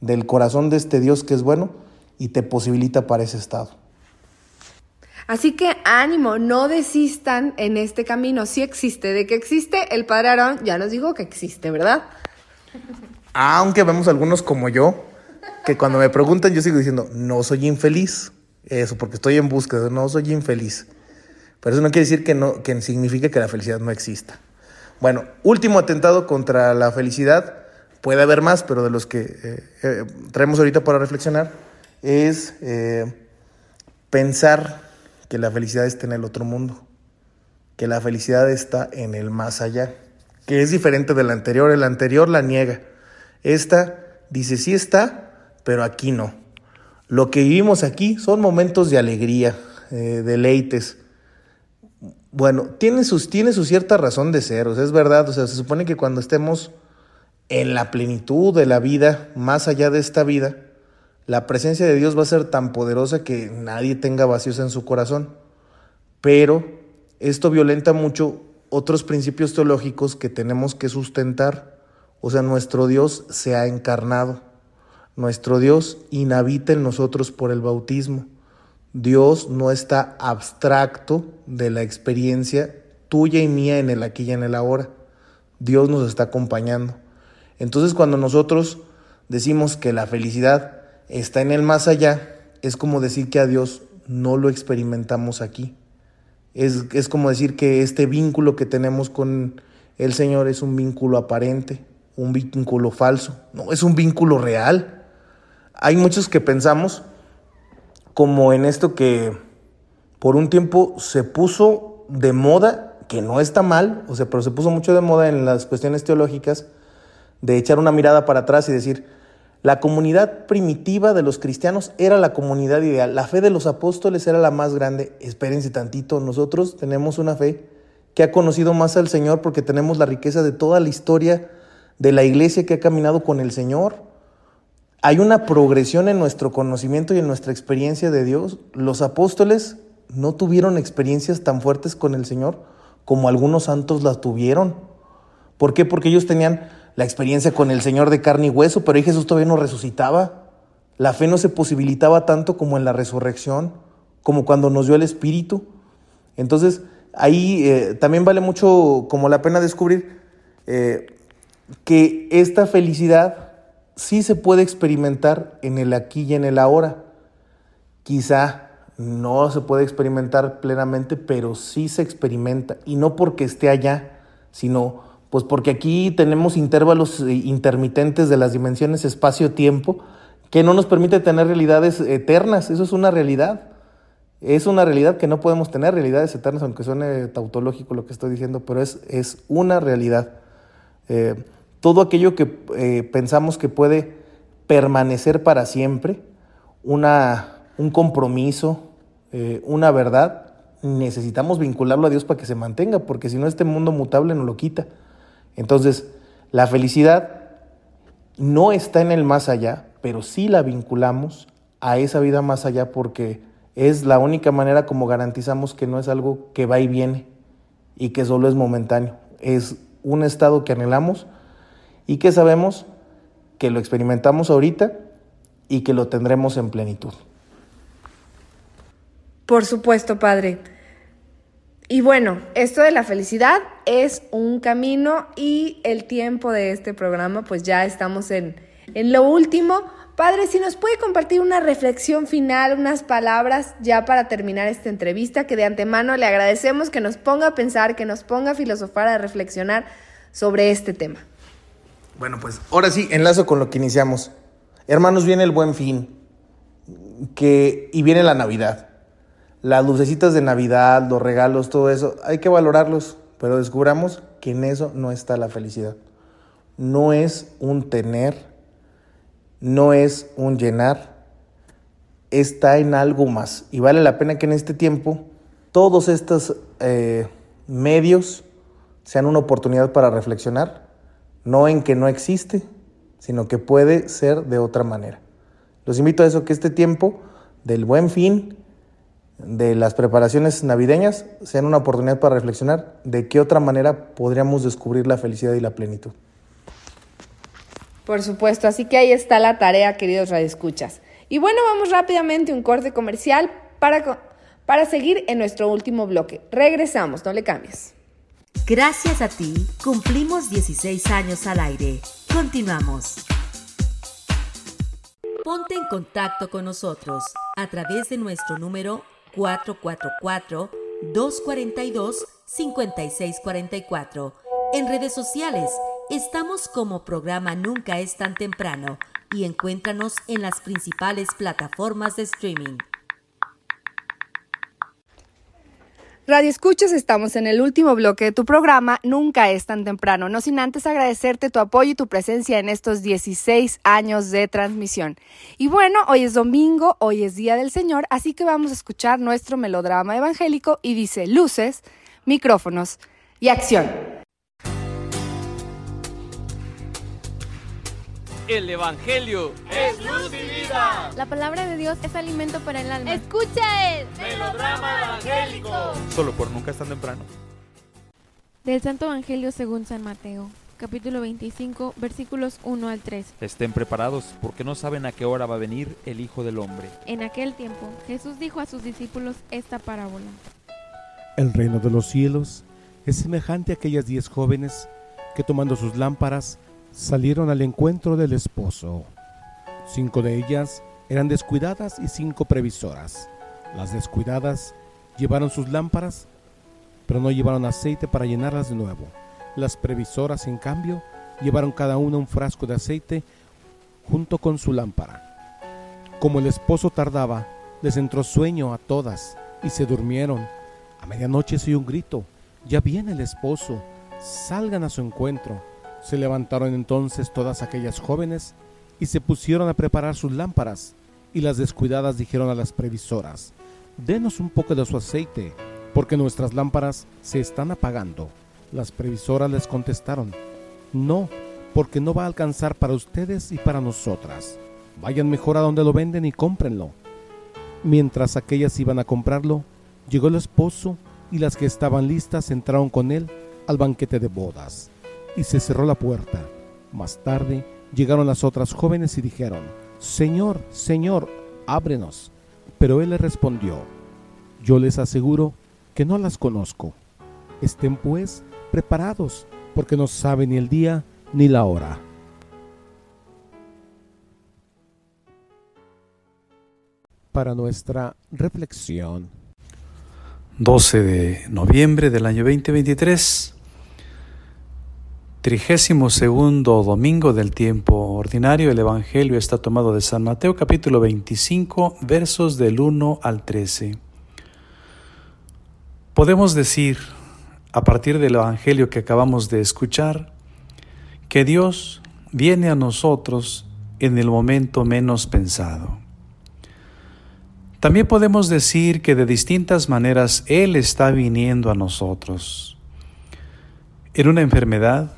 del corazón de este Dios que es bueno y te posibilita para ese estado. Así que ánimo, no desistan en este camino. Sí existe, de que existe, el Padre Aarón ya nos dijo que existe, ¿verdad? Aunque vemos algunos como yo, que cuando me preguntan yo sigo diciendo, no soy infeliz. Eso, porque estoy en búsqueda, no soy infeliz. Pero eso no quiere decir que, no, que significa que la felicidad no exista. Bueno, último atentado contra la felicidad, puede haber más, pero de los que eh, eh, traemos ahorita para reflexionar, es eh, pensar que la felicidad está en el otro mundo, que la felicidad está en el más allá, que es diferente del anterior. El anterior la niega. Esta dice sí está, pero aquí no. Lo que vivimos aquí son momentos de alegría, eh, deleites. Bueno, tiene, sus, tiene su cierta razón de ser, o sea, es verdad, o sea, se supone que cuando estemos en la plenitud de la vida, más allá de esta vida, la presencia de Dios va a ser tan poderosa que nadie tenga vacíos en su corazón. Pero esto violenta mucho otros principios teológicos que tenemos que sustentar. O sea, nuestro Dios se ha encarnado. Nuestro Dios inhabita en nosotros por el bautismo. Dios no está abstracto de la experiencia tuya y mía en el aquí y en el ahora. Dios nos está acompañando. Entonces cuando nosotros decimos que la felicidad está en el más allá, es como decir que a Dios no lo experimentamos aquí. Es, es como decir que este vínculo que tenemos con el Señor es un vínculo aparente, un vínculo falso. No, es un vínculo real. Hay muchos que pensamos como en esto que por un tiempo se puso de moda, que no está mal, o sea, pero se puso mucho de moda en las cuestiones teológicas, de echar una mirada para atrás y decir, la comunidad primitiva de los cristianos era la comunidad ideal, la fe de los apóstoles era la más grande. Espérense tantito, nosotros tenemos una fe que ha conocido más al Señor porque tenemos la riqueza de toda la historia de la iglesia que ha caminado con el Señor. Hay una progresión en nuestro conocimiento y en nuestra experiencia de Dios. Los apóstoles no tuvieron experiencias tan fuertes con el Señor como algunos santos las tuvieron. ¿Por qué? Porque ellos tenían la experiencia con el Señor de carne y hueso, pero ahí Jesús todavía no resucitaba. La fe no se posibilitaba tanto como en la resurrección, como cuando nos dio el Espíritu. Entonces, ahí eh, también vale mucho como la pena descubrir eh, que esta felicidad sí se puede experimentar en el aquí y en el ahora. Quizá no se puede experimentar plenamente, pero sí se experimenta. Y no porque esté allá, sino pues porque aquí tenemos intervalos eh, intermitentes de las dimensiones espacio-tiempo que no nos permite tener realidades eternas. Eso es una realidad. Es una realidad que no podemos tener, realidades eternas, aunque suene tautológico lo que estoy diciendo, pero es, es una realidad. Eh, todo aquello que eh, pensamos que puede permanecer para siempre, una, un compromiso, una verdad, necesitamos vincularlo a Dios para que se mantenga, porque si no este mundo mutable nos lo quita. Entonces, la felicidad no está en el más allá, pero sí la vinculamos a esa vida más allá porque es la única manera como garantizamos que no es algo que va y viene y que solo es momentáneo. Es un estado que anhelamos y que sabemos que lo experimentamos ahorita y que lo tendremos en plenitud. Por supuesto, Padre. Y bueno, esto de la felicidad es un camino y el tiempo de este programa, pues ya estamos en, en lo último, Padre, si nos puede compartir una reflexión final, unas palabras ya para terminar esta entrevista, que de antemano le agradecemos que nos ponga a pensar, que nos ponga a filosofar, a reflexionar sobre este tema. Bueno, pues ahora sí, enlazo con lo que iniciamos. Hermanos, viene el buen fin que, y viene la Navidad. Las lucecitas de Navidad, los regalos, todo eso, hay que valorarlos, pero descubramos que en eso no está la felicidad. No es un tener, no es un llenar, está en algo más. Y vale la pena que en este tiempo todos estos eh, medios sean una oportunidad para reflexionar, no en que no existe, sino que puede ser de otra manera. Los invito a eso, que este tiempo del buen fin, de las preparaciones navideñas, sean una oportunidad para reflexionar de qué otra manera podríamos descubrir la felicidad y la plenitud. Por supuesto, así que ahí está la tarea, queridos radioescuchas. Y bueno, vamos rápidamente a un corte comercial para, para seguir en nuestro último bloque. Regresamos, no le cambies. Gracias a ti, cumplimos 16 años al aire. Continuamos. Ponte en contacto con nosotros a través de nuestro número 444-242-5644. En redes sociales estamos como programa Nunca es tan temprano y encuéntranos en las principales plataformas de streaming. Radio Escuchas, estamos en el último bloque de tu programa, Nunca es tan temprano, no sin antes agradecerte tu apoyo y tu presencia en estos 16 años de transmisión. Y bueno, hoy es domingo, hoy es Día del Señor, así que vamos a escuchar nuestro melodrama evangélico y dice luces, micrófonos y acción. El Evangelio Es luz y vida. La palabra de Dios es alimento para el alma. Escucha el Melodrama evangélico. solo por nunca es tan temprano. Del Santo Evangelio según San Mateo, capítulo 25, versículos 1 al 3. Estén preparados porque no saben a qué hora va a venir el Hijo del Hombre. En aquel tiempo, Jesús dijo a sus discípulos esta parábola. El reino de los cielos es semejante a aquellas diez jóvenes que tomando sus lámparas salieron al encuentro del esposo. Cinco de ellas eran descuidadas y cinco previsoras. Las descuidadas llevaron sus lámparas, pero no llevaron aceite para llenarlas de nuevo. Las previsoras, en cambio, llevaron cada una un frasco de aceite junto con su lámpara. Como el esposo tardaba, les entró sueño a todas y se durmieron. A medianoche se oyó un grito, ya viene el esposo, salgan a su encuentro. Se levantaron entonces todas aquellas jóvenes y se pusieron a preparar sus lámparas. Y las descuidadas dijeron a las previsoras, denos un poco de su aceite, porque nuestras lámparas se están apagando. Las previsoras les contestaron, no, porque no va a alcanzar para ustedes y para nosotras. Vayan mejor a donde lo venden y cómprenlo. Mientras aquellas iban a comprarlo, llegó el esposo y las que estaban listas entraron con él al banquete de bodas. Y se cerró la puerta. Más tarde llegaron las otras jóvenes y dijeron, Señor, Señor, ábrenos. Pero él les respondió, Yo les aseguro que no las conozco. Estén pues preparados, porque no saben ni el día ni la hora. Para nuestra reflexión, 12 de noviembre del año 2023, trigésimo segundo domingo del tiempo ordinario, el Evangelio está tomado de San Mateo capítulo 25 versos del 1 al 13. Podemos decir, a partir del Evangelio que acabamos de escuchar, que Dios viene a nosotros en el momento menos pensado. También podemos decir que de distintas maneras Él está viniendo a nosotros. En una enfermedad,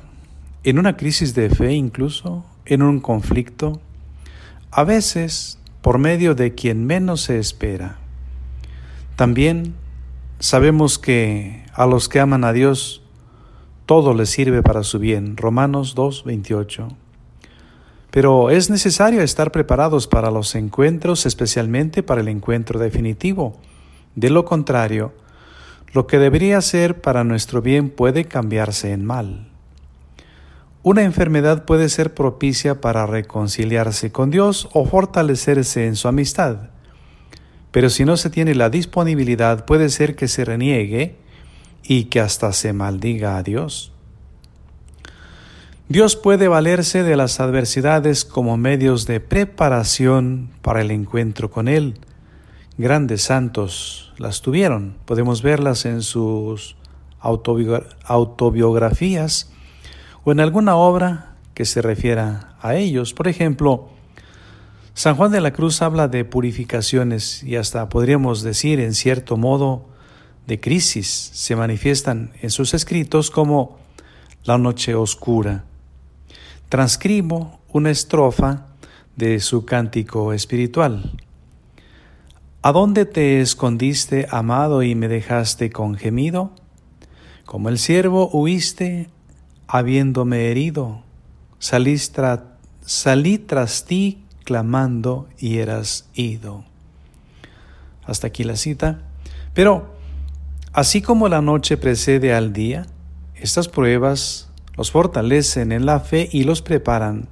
en una crisis de fe incluso, en un conflicto, a veces por medio de quien menos se espera. También sabemos que a los que aman a Dios, todo les sirve para su bien. Romanos 2.28. Pero es necesario estar preparados para los encuentros, especialmente para el encuentro definitivo. De lo contrario, lo que debería ser para nuestro bien puede cambiarse en mal. Una enfermedad puede ser propicia para reconciliarse con Dios o fortalecerse en su amistad. Pero si no se tiene la disponibilidad, puede ser que se reniegue y que hasta se maldiga a Dios. Dios puede valerse de las adversidades como medios de preparación para el encuentro con Él. Grandes santos las tuvieron, podemos verlas en sus autobiografías o en alguna obra que se refiera a ellos. Por ejemplo, San Juan de la Cruz habla de purificaciones y hasta podríamos decir en cierto modo de crisis. Se manifiestan en sus escritos como la noche oscura. Transcribo una estrofa de su cántico espiritual. ¿A dónde te escondiste, amado, y me dejaste con gemido? Como el siervo huiste, habiéndome herido. Salí, tras ti clamando y eras ido. Hasta aquí la cita. Pero, así como la noche precede al día, estas pruebas los fortalecen en la fe y los preparan.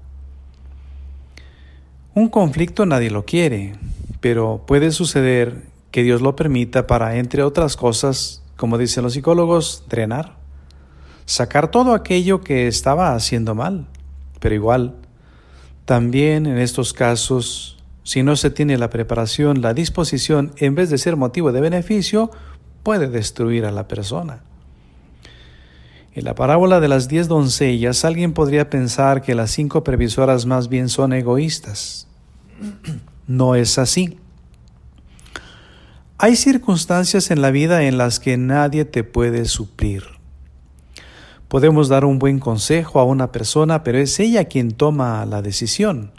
Un conflicto nadie lo quiere, pero puede suceder que Dios lo permita para, entre otras cosas, como dicen los psicólogos, drenar sacar todo aquello que estaba haciendo mal. Pero igual, también en estos casos, si no se tiene la preparación, la disposición, en vez de ser motivo de beneficio, puede destruir a la persona. En la parábola de las diez doncellas, alguien podría pensar que las cinco previsoras más bien son egoístas. No es así. Hay circunstancias en la vida en las que nadie te puede suplir. Podemos dar un buen consejo a una persona, pero es ella quien toma la decisión.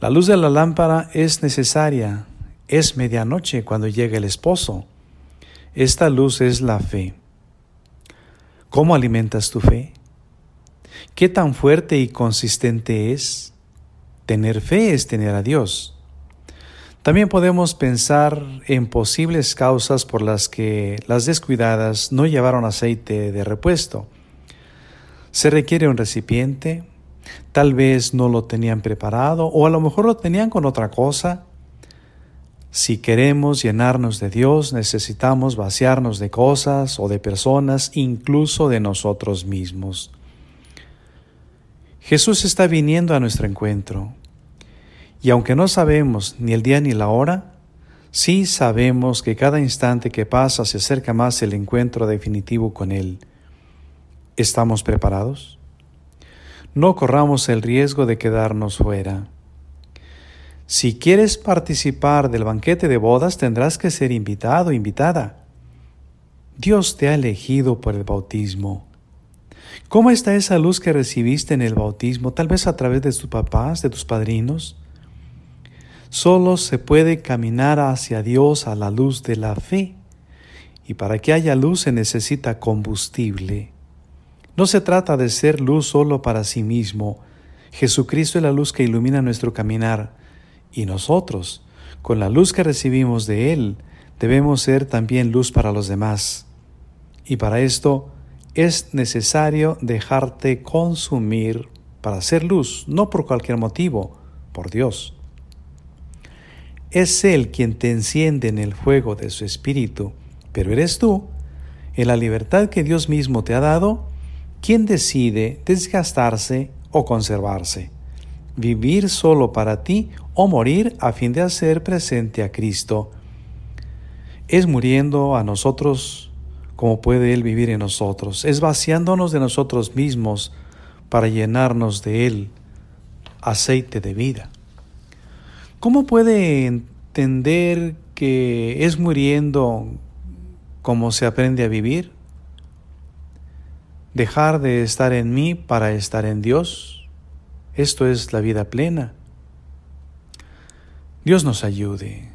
La luz de la lámpara es necesaria. Es medianoche cuando llega el esposo. Esta luz es la fe. ¿Cómo alimentas tu fe? ¿Qué tan fuerte y consistente es? Tener fe es tener a Dios. También podemos pensar en posibles causas por las que las descuidadas no llevaron aceite de repuesto. Se requiere un recipiente, tal vez no lo tenían preparado o a lo mejor lo tenían con otra cosa. Si queremos llenarnos de Dios, necesitamos vaciarnos de cosas o de personas, incluso de nosotros mismos. Jesús está viniendo a nuestro encuentro. Y aunque no sabemos ni el día ni la hora, sí sabemos que cada instante que pasa se acerca más el encuentro definitivo con Él. ¿Estamos preparados? No corramos el riesgo de quedarnos fuera. Si quieres participar del banquete de bodas, tendrás que ser invitado o invitada. Dios te ha elegido por el bautismo. ¿Cómo está esa luz que recibiste en el bautismo, tal vez a través de tus papás, de tus padrinos? Solo se puede caminar hacia Dios a la luz de la fe. Y para que haya luz se necesita combustible. No se trata de ser luz solo para sí mismo. Jesucristo es la luz que ilumina nuestro caminar. Y nosotros, con la luz que recibimos de Él, debemos ser también luz para los demás. Y para esto es necesario dejarte consumir para ser luz, no por cualquier motivo, por Dios. Es Él quien te enciende en el fuego de su espíritu, pero eres tú, en la libertad que Dios mismo te ha dado, quien decide desgastarse o conservarse, vivir solo para ti o morir a fin de hacer presente a Cristo. Es muriendo a nosotros como puede Él vivir en nosotros, es vaciándonos de nosotros mismos para llenarnos de Él, aceite de vida. ¿Cómo puede entender que es muriendo como se aprende a vivir? Dejar de estar en mí para estar en Dios. Esto es la vida plena. Dios nos ayude,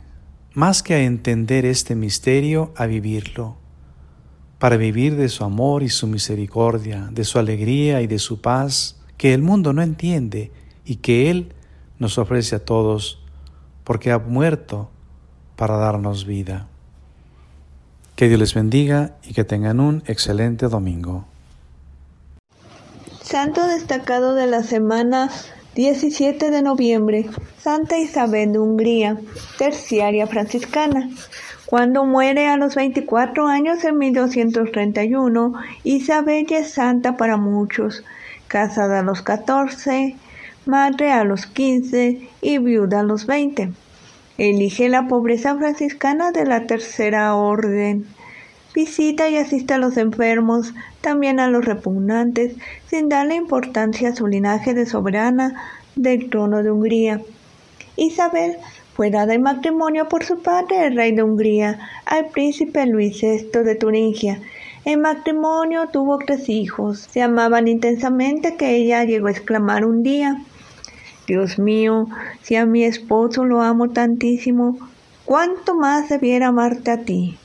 más que a entender este misterio, a vivirlo, para vivir de su amor y su misericordia, de su alegría y de su paz, que el mundo no entiende y que Él nos ofrece a todos porque ha muerto para darnos vida. Que Dios les bendiga y que tengan un excelente domingo. Santo destacado de la semana 17 de noviembre, Santa Isabel de Hungría, terciaria franciscana. Cuando muere a los 24 años en 1231, Isabel es santa para muchos, casada a los 14, madre a los 15 y viuda a los 20. Elige la pobreza franciscana de la tercera orden. Visita y asiste a los enfermos, también a los repugnantes, sin darle importancia a su linaje de soberana del trono de Hungría. Isabel fue dada en matrimonio por su padre, el rey de Hungría, al príncipe Luis VI de Turingia. En matrimonio tuvo tres hijos. Se amaban intensamente que ella llegó a exclamar un día, Dios mío, si a mi esposo lo amo tantísimo, ¿cuánto más debiera amarte a ti?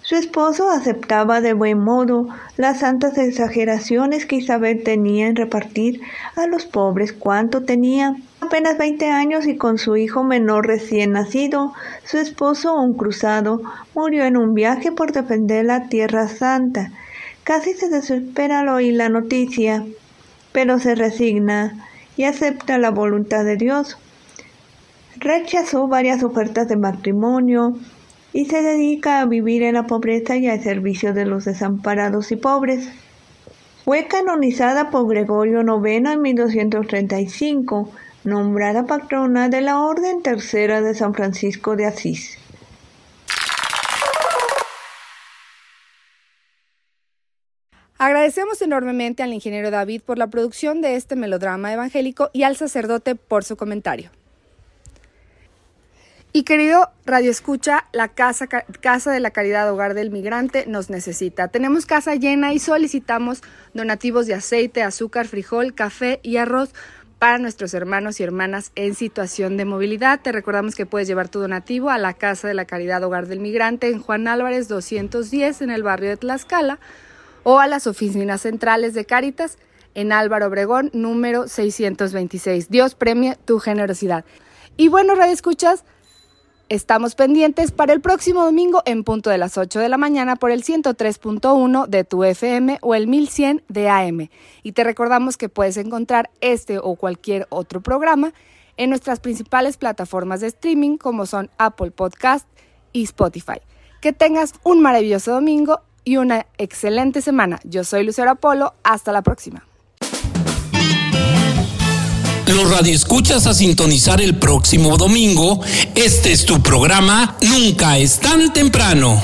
Su esposo aceptaba de buen modo las santas exageraciones que Isabel tenía en repartir a los pobres cuanto tenía. Apenas 20 años y con su hijo menor recién nacido, su esposo, un cruzado, murió en un viaje por defender la Tierra Santa. Casi se desespera al oír la noticia, pero se resigna y acepta la voluntad de Dios. Rechazó varias ofertas de matrimonio, y se dedica a vivir en la pobreza y al servicio de los desamparados y pobres. Fue canonizada por Gregorio IX en 1235, nombrada patrona de la Orden Tercera de San Francisco de Asís. Agradecemos enormemente al ingeniero David por la producción de este melodrama evangélico y al sacerdote por su comentario. Y querido Radio Escucha, la casa, casa de la Caridad Hogar del Migrante nos necesita. Tenemos casa llena y solicitamos donativos de aceite, azúcar, frijol, café y arroz para nuestros hermanos y hermanas en situación de movilidad. Te recordamos que puedes llevar tu donativo a la Casa de la Caridad Hogar del Migrante en Juan Álvarez 210 en el barrio de Tlaxcala o a las oficinas centrales de Cáritas en Álvaro Obregón número 626. Dios premie tu generosidad. Y bueno, Radio Escuchas, Estamos pendientes para el próximo domingo en punto de las 8 de la mañana por el 103.1 de tu FM o el 1100 de AM. Y te recordamos que puedes encontrar este o cualquier otro programa en nuestras principales plataformas de streaming como son Apple Podcast y Spotify. Que tengas un maravilloso domingo y una excelente semana. Yo soy Lucero Apolo. Hasta la próxima. Los radioescuchas a sintonizar el próximo domingo. Este es tu programa Nunca es tan temprano.